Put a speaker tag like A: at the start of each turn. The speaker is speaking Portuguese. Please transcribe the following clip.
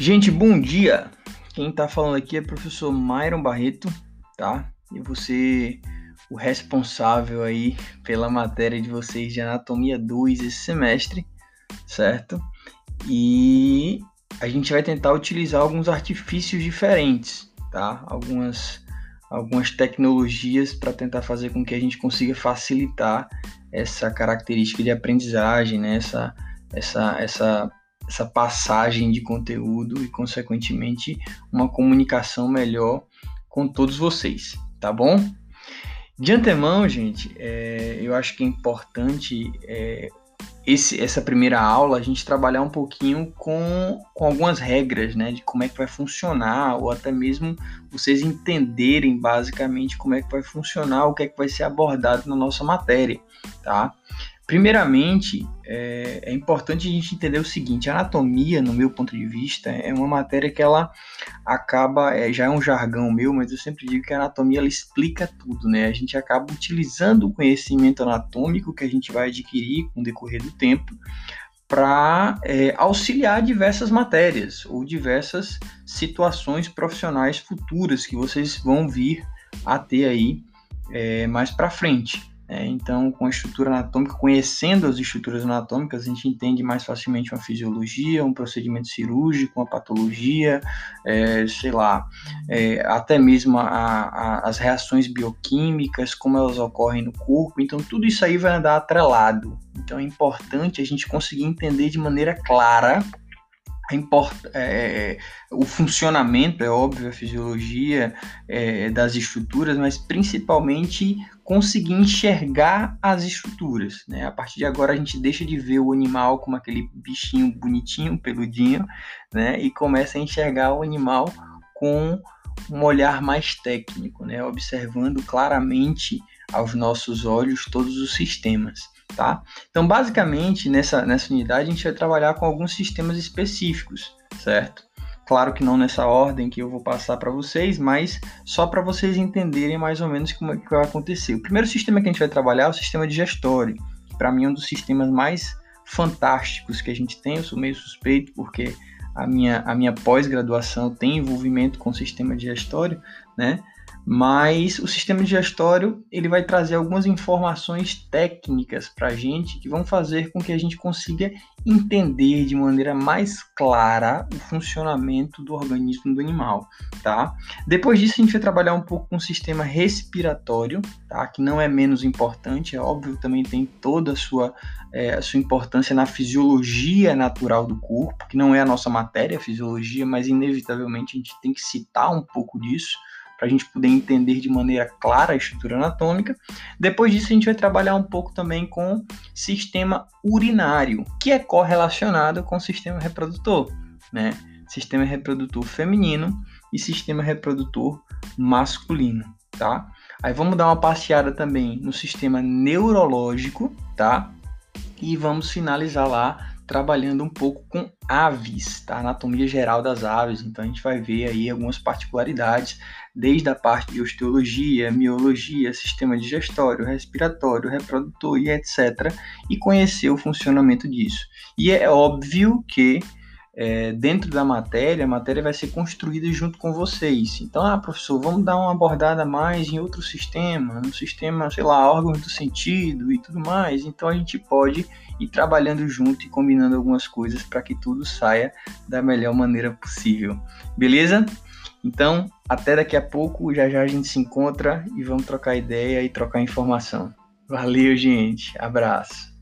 A: Gente, bom dia! Quem tá falando aqui é o professor Myron Barreto, tá? E você, o responsável aí pela matéria de vocês de Anatomia 2 esse semestre, certo? E a gente vai tentar utilizar alguns artifícios diferentes, tá? Algumas, algumas tecnologias para tentar fazer com que a gente consiga facilitar essa característica de aprendizagem, né? essa, essa, essa essa passagem de conteúdo e, consequentemente, uma comunicação melhor com todos vocês, tá bom? De antemão, gente, é, eu acho que é importante é, esse, essa primeira aula a gente trabalhar um pouquinho com, com algumas regras, né, de como é que vai funcionar, ou até mesmo vocês entenderem basicamente como é que vai funcionar, o que é que vai ser abordado na nossa matéria, tá? Primeiramente, é, é, importante a gente entender o seguinte: anatomia, no meu ponto de vista, é uma matéria que ela acaba, é, já é um jargão meu, mas eu sempre digo que a anatomia ela explica tudo, né? A gente acaba utilizando o conhecimento anatômico que a gente vai adquirir com o decorrer do tempo para é, auxiliar diversas matérias ou diversas situações profissionais futuras que vocês vão vir a ter aí é, mais para frente. É, então, com a estrutura anatômica, conhecendo as estruturas anatômicas, a gente entende mais facilmente uma fisiologia, um procedimento cirúrgico, uma patologia, é, sei lá, é, até mesmo a, a, as reações bioquímicas, como elas ocorrem no corpo. Então, tudo isso aí vai andar atrelado. Então, é importante a gente conseguir entender de maneira clara Importa, é, é, o funcionamento, é óbvio, a fisiologia é, das estruturas, mas principalmente conseguir enxergar as estruturas. Né? A partir de agora a gente deixa de ver o animal como aquele bichinho bonitinho, peludinho, né? e começa a enxergar o animal com um olhar mais técnico, né? observando claramente aos nossos olhos todos os sistemas tá? Então, basicamente, nessa, nessa unidade, a gente vai trabalhar com alguns sistemas específicos, certo? Claro que não nessa ordem que eu vou passar para vocês, mas só para vocês entenderem mais ou menos como é que vai acontecer. O primeiro sistema que a gente vai trabalhar é o sistema digestório, para mim é um dos sistemas mais fantásticos que a gente tem. Eu sou meio suspeito porque a minha, a minha pós-graduação tem envolvimento com o sistema digestório, né? Mas o sistema digestório ele vai trazer algumas informações técnicas para a gente que vão fazer com que a gente consiga entender de maneira mais clara o funcionamento do organismo do animal, tá? Depois disso a gente vai trabalhar um pouco com o sistema respiratório, tá? Que não é menos importante, é óbvio, também tem toda a sua, é, a sua importância na fisiologia natural do corpo, que não é a nossa matéria, a fisiologia, mas inevitavelmente a gente tem que citar um pouco disso, para a gente poder entender de maneira clara a estrutura anatômica. Depois disso, a gente vai trabalhar um pouco também com sistema urinário, que é correlacionado com o sistema reprodutor, né? Sistema reprodutor feminino e sistema reprodutor masculino, tá? Aí vamos dar uma passeada também no sistema neurológico, tá? E vamos finalizar lá trabalhando um pouco com aves, tá? Anatomia geral das aves. Então a gente vai ver aí algumas particularidades, desde a parte de osteologia, miologia, sistema digestório, respiratório, reprodutor e etc. E conhecer o funcionamento disso. E é óbvio que é, dentro da matéria, a matéria vai ser construída junto com vocês. Então, ah, professor, vamos dar uma abordada mais em outro sistema, no sistema, sei lá, órgãos do sentido e tudo mais. Então, a gente pode ir trabalhando junto e combinando algumas coisas para que tudo saia da melhor maneira possível. Beleza? Então, até daqui a pouco, já já a gente se encontra e vamos trocar ideia e trocar informação. Valeu, gente. Abraço.